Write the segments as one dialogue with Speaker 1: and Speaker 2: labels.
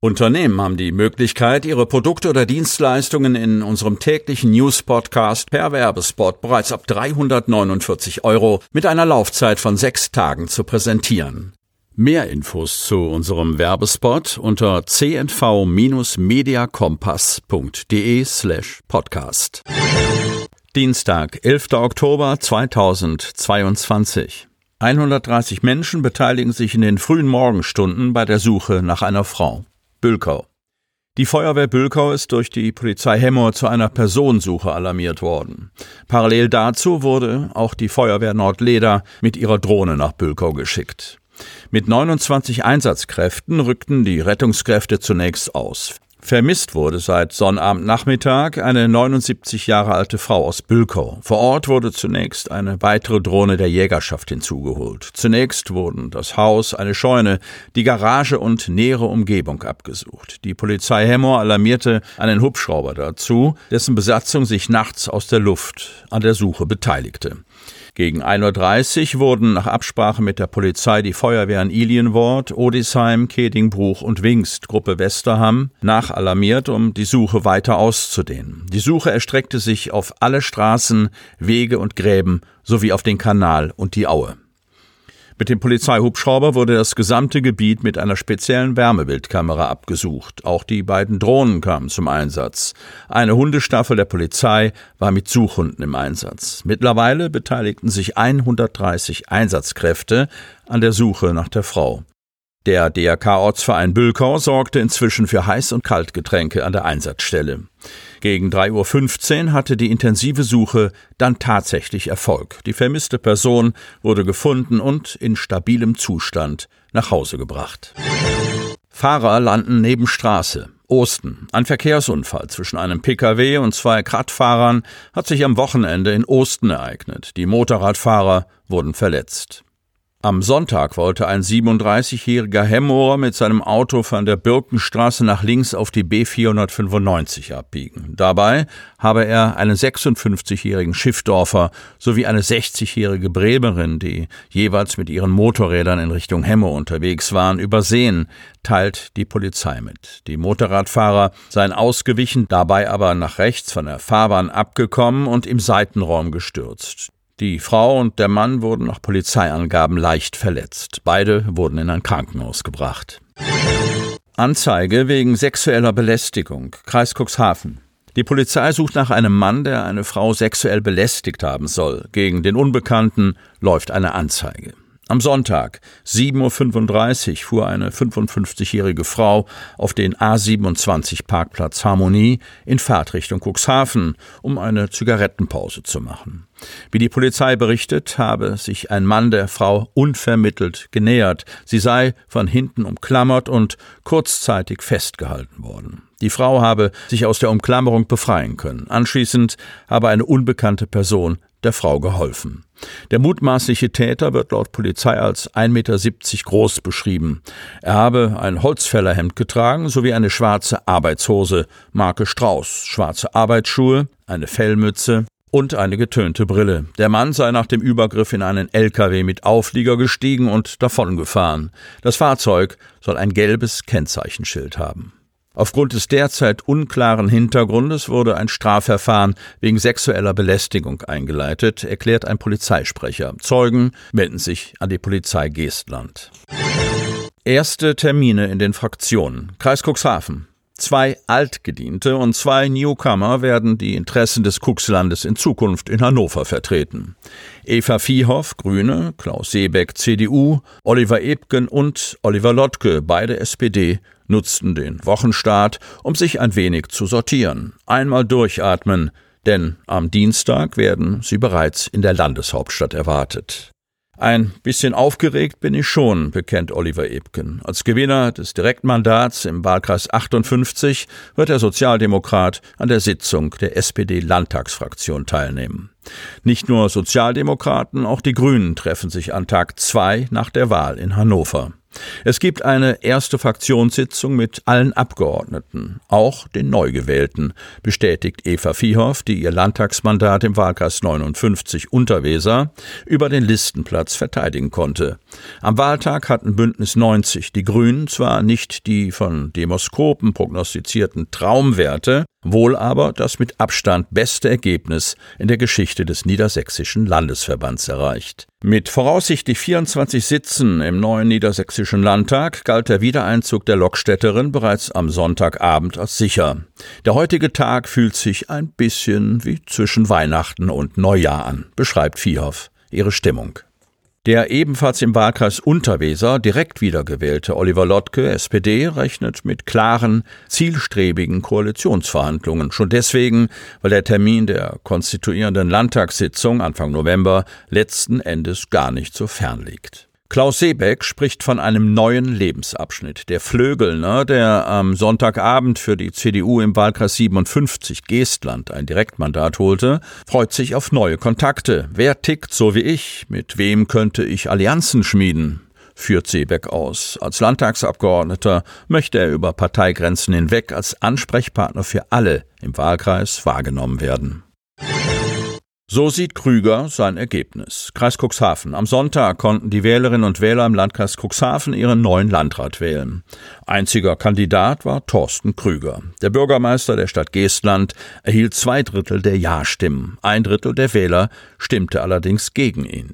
Speaker 1: Unternehmen haben die Möglichkeit, ihre Produkte oder Dienstleistungen in unserem täglichen News-Podcast per Werbespot bereits ab 349 Euro mit einer Laufzeit von sechs Tagen zu präsentieren. Mehr Infos zu unserem Werbespot unter cnv-mediacompass.de slash podcast. Dienstag, 11. Oktober 2022. 130 Menschen beteiligen sich in den frühen Morgenstunden bei der Suche nach einer Frau. Bülkau. Die Feuerwehr Bülkau ist durch die Polizei Hemmoor zu einer Personensuche alarmiert worden. Parallel dazu wurde auch die Feuerwehr Nordleder mit ihrer Drohne nach Bülkau geschickt. Mit 29 Einsatzkräften rückten die Rettungskräfte zunächst aus. Vermisst wurde seit Sonnabendnachmittag eine 79 Jahre alte Frau aus Bülkow. Vor Ort wurde zunächst eine weitere Drohne der Jägerschaft hinzugeholt. Zunächst wurden das Haus, eine Scheune, die Garage und nähere Umgebung abgesucht. Die Polizei Hemmoor alarmierte einen Hubschrauber dazu, dessen Besatzung sich nachts aus der Luft an der Suche beteiligte. Gegen 1.30 Uhr wurden nach Absprache mit der Polizei die Feuerwehren Ilienwort, Odisheim, Kedingbruch und Wingst, Gruppe Westerham, nachalarmiert, um die Suche weiter auszudehnen. Die Suche erstreckte sich auf alle Straßen, Wege und Gräben sowie auf den Kanal und die Aue. Mit dem Polizeihubschrauber wurde das gesamte Gebiet mit einer speziellen Wärmebildkamera abgesucht. Auch die beiden Drohnen kamen zum Einsatz. Eine Hundestaffel der Polizei war mit Suchhunden im Einsatz. Mittlerweile beteiligten sich 130 Einsatzkräfte an der Suche nach der Frau. Der DRK-Ortsverein Bülkau sorgte inzwischen für Heiß- und Kaltgetränke an der Einsatzstelle. Gegen 3.15 Uhr hatte die intensive Suche dann tatsächlich Erfolg. Die vermisste Person wurde gefunden und in stabilem Zustand nach Hause gebracht. Fahrer landen neben Straße. Osten. Ein Verkehrsunfall zwischen einem Pkw und zwei Radfahrern hat sich am Wochenende in Osten ereignet. Die Motorradfahrer wurden verletzt. Am Sonntag wollte ein 37-jähriger Hemmorer mit seinem Auto von der Birkenstraße nach links auf die B495 abbiegen. Dabei habe er einen 56-jährigen Schiffdorfer sowie eine 60-jährige Bremerin, die jeweils mit ihren Motorrädern in Richtung Hemmo unterwegs waren, übersehen, teilt die Polizei mit. Die Motorradfahrer seien ausgewichen, dabei aber nach rechts von der Fahrbahn abgekommen und im Seitenraum gestürzt. Die Frau und der Mann wurden nach Polizeiangaben leicht verletzt. Beide wurden in ein Krankenhaus gebracht. Anzeige wegen sexueller Belästigung. Kreis Cuxhaven. Die Polizei sucht nach einem Mann, der eine Frau sexuell belästigt haben soll. Gegen den Unbekannten läuft eine Anzeige. Am Sonntag, 7.35 Uhr, fuhr eine 55-jährige Frau auf den A27 Parkplatz Harmonie in Fahrtrichtung Cuxhaven, um eine Zigarettenpause zu machen. Wie die Polizei berichtet, habe sich ein Mann der Frau unvermittelt genähert. Sie sei von hinten umklammert und kurzzeitig festgehalten worden. Die Frau habe sich aus der Umklammerung befreien können. Anschließend habe eine unbekannte Person der Frau geholfen. Der mutmaßliche Täter wird laut Polizei als 1,70 Meter groß beschrieben. Er habe ein Holzfällerhemd getragen sowie eine schwarze Arbeitshose, Marke Strauß, schwarze Arbeitsschuhe, eine Fellmütze und eine getönte Brille. Der Mann sei nach dem Übergriff in einen LKW mit Auflieger gestiegen und davongefahren. Das Fahrzeug soll ein gelbes Kennzeichenschild haben. Aufgrund des derzeit unklaren Hintergrundes wurde ein Strafverfahren wegen sexueller Belästigung eingeleitet, erklärt ein Polizeisprecher. Zeugen melden sich an die Polizei Geestland. Erste Termine in den Fraktionen. Kreis Cuxhaven. Zwei Altgediente und zwei Newcomer werden die Interessen des Kuxlandes in Zukunft in Hannover vertreten. Eva Viehhoff, Grüne, Klaus Seebeck, CDU, Oliver Ebgen und Oliver Lottke, beide SPD, nutzten den Wochenstart, um sich ein wenig zu sortieren, einmal durchatmen, denn am Dienstag werden sie bereits in der Landeshauptstadt erwartet. Ein bisschen aufgeregt bin ich schon, bekennt Oliver Ebken. Als Gewinner des Direktmandats im Wahlkreis 58 wird der Sozialdemokrat an der Sitzung der SPD-Landtagsfraktion teilnehmen. Nicht nur Sozialdemokraten, auch die Grünen treffen sich an Tag zwei nach der Wahl in Hannover. Es gibt eine erste Fraktionssitzung mit allen Abgeordneten, auch den Neugewählten, bestätigt Eva Viehoff, die ihr Landtagsmandat im Wahlkreis 59 Unterweser über den Listenplatz verteidigen konnte. Am Wahltag hatten Bündnis 90 die Grünen zwar nicht die von Demoskopen prognostizierten Traumwerte, wohl aber das mit Abstand beste Ergebnis in der Geschichte des Niedersächsischen Landesverbands erreicht. Mit voraussichtlich 24 Sitzen im neuen Niedersächsischen Landtag galt der Wiedereinzug der Lokstädterin bereits am Sonntagabend als sicher. Der heutige Tag fühlt sich ein bisschen wie zwischen Weihnachten und Neujahr an, beschreibt Viehhoff ihre Stimmung. Der ebenfalls im Wahlkreis Unterweser direkt wiedergewählte Oliver Lottke, SPD, rechnet mit klaren, zielstrebigen Koalitionsverhandlungen. Schon deswegen, weil der Termin der konstituierenden Landtagssitzung Anfang November letzten Endes gar nicht so fern liegt. Klaus Seebeck spricht von einem neuen Lebensabschnitt. Der Flögelner, der am Sonntagabend für die CDU im Wahlkreis 57 Geestland ein Direktmandat holte, freut sich auf neue Kontakte. Wer tickt so wie ich? Mit wem könnte ich Allianzen schmieden? führt Seebeck aus. Als Landtagsabgeordneter möchte er über Parteigrenzen hinweg als Ansprechpartner für alle im Wahlkreis wahrgenommen werden. So sieht Krüger sein Ergebnis. Kreis Cuxhaven. Am Sonntag konnten die Wählerinnen und Wähler im Landkreis Cuxhaven ihren neuen Landrat wählen. Einziger Kandidat war Thorsten Krüger. Der Bürgermeister der Stadt Geestland erhielt zwei Drittel der Ja-Stimmen. Ein Drittel der Wähler stimmte allerdings gegen ihn.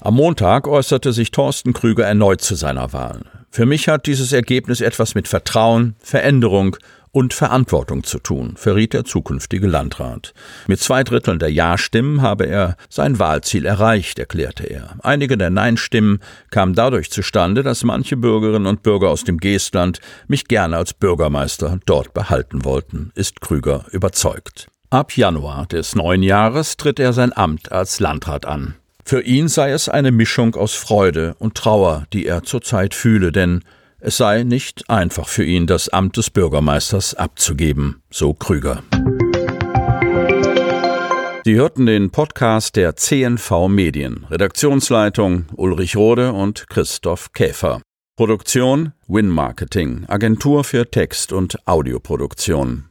Speaker 1: Am Montag äußerte sich Thorsten Krüger erneut zu seiner Wahl. Für mich hat dieses Ergebnis etwas mit Vertrauen, Veränderung und Verantwortung zu tun, verriet der zukünftige Landrat. Mit zwei Dritteln der Ja-Stimmen habe er sein Wahlziel erreicht, erklärte er. Einige der Nein-Stimmen kamen dadurch zustande, dass manche Bürgerinnen und Bürger aus dem Geestland mich gerne als Bürgermeister dort behalten wollten, ist Krüger überzeugt. Ab Januar des neuen Jahres tritt er sein Amt als Landrat an. Für ihn sei es eine Mischung aus Freude und Trauer, die er zurzeit fühle, denn es sei nicht einfach für ihn, das Amt des Bürgermeisters abzugeben, so Krüger. Sie hörten den Podcast der CNV Medien. Redaktionsleitung Ulrich Rode und Christoph Käfer. Produktion Win Marketing, Agentur für Text- und Audioproduktion.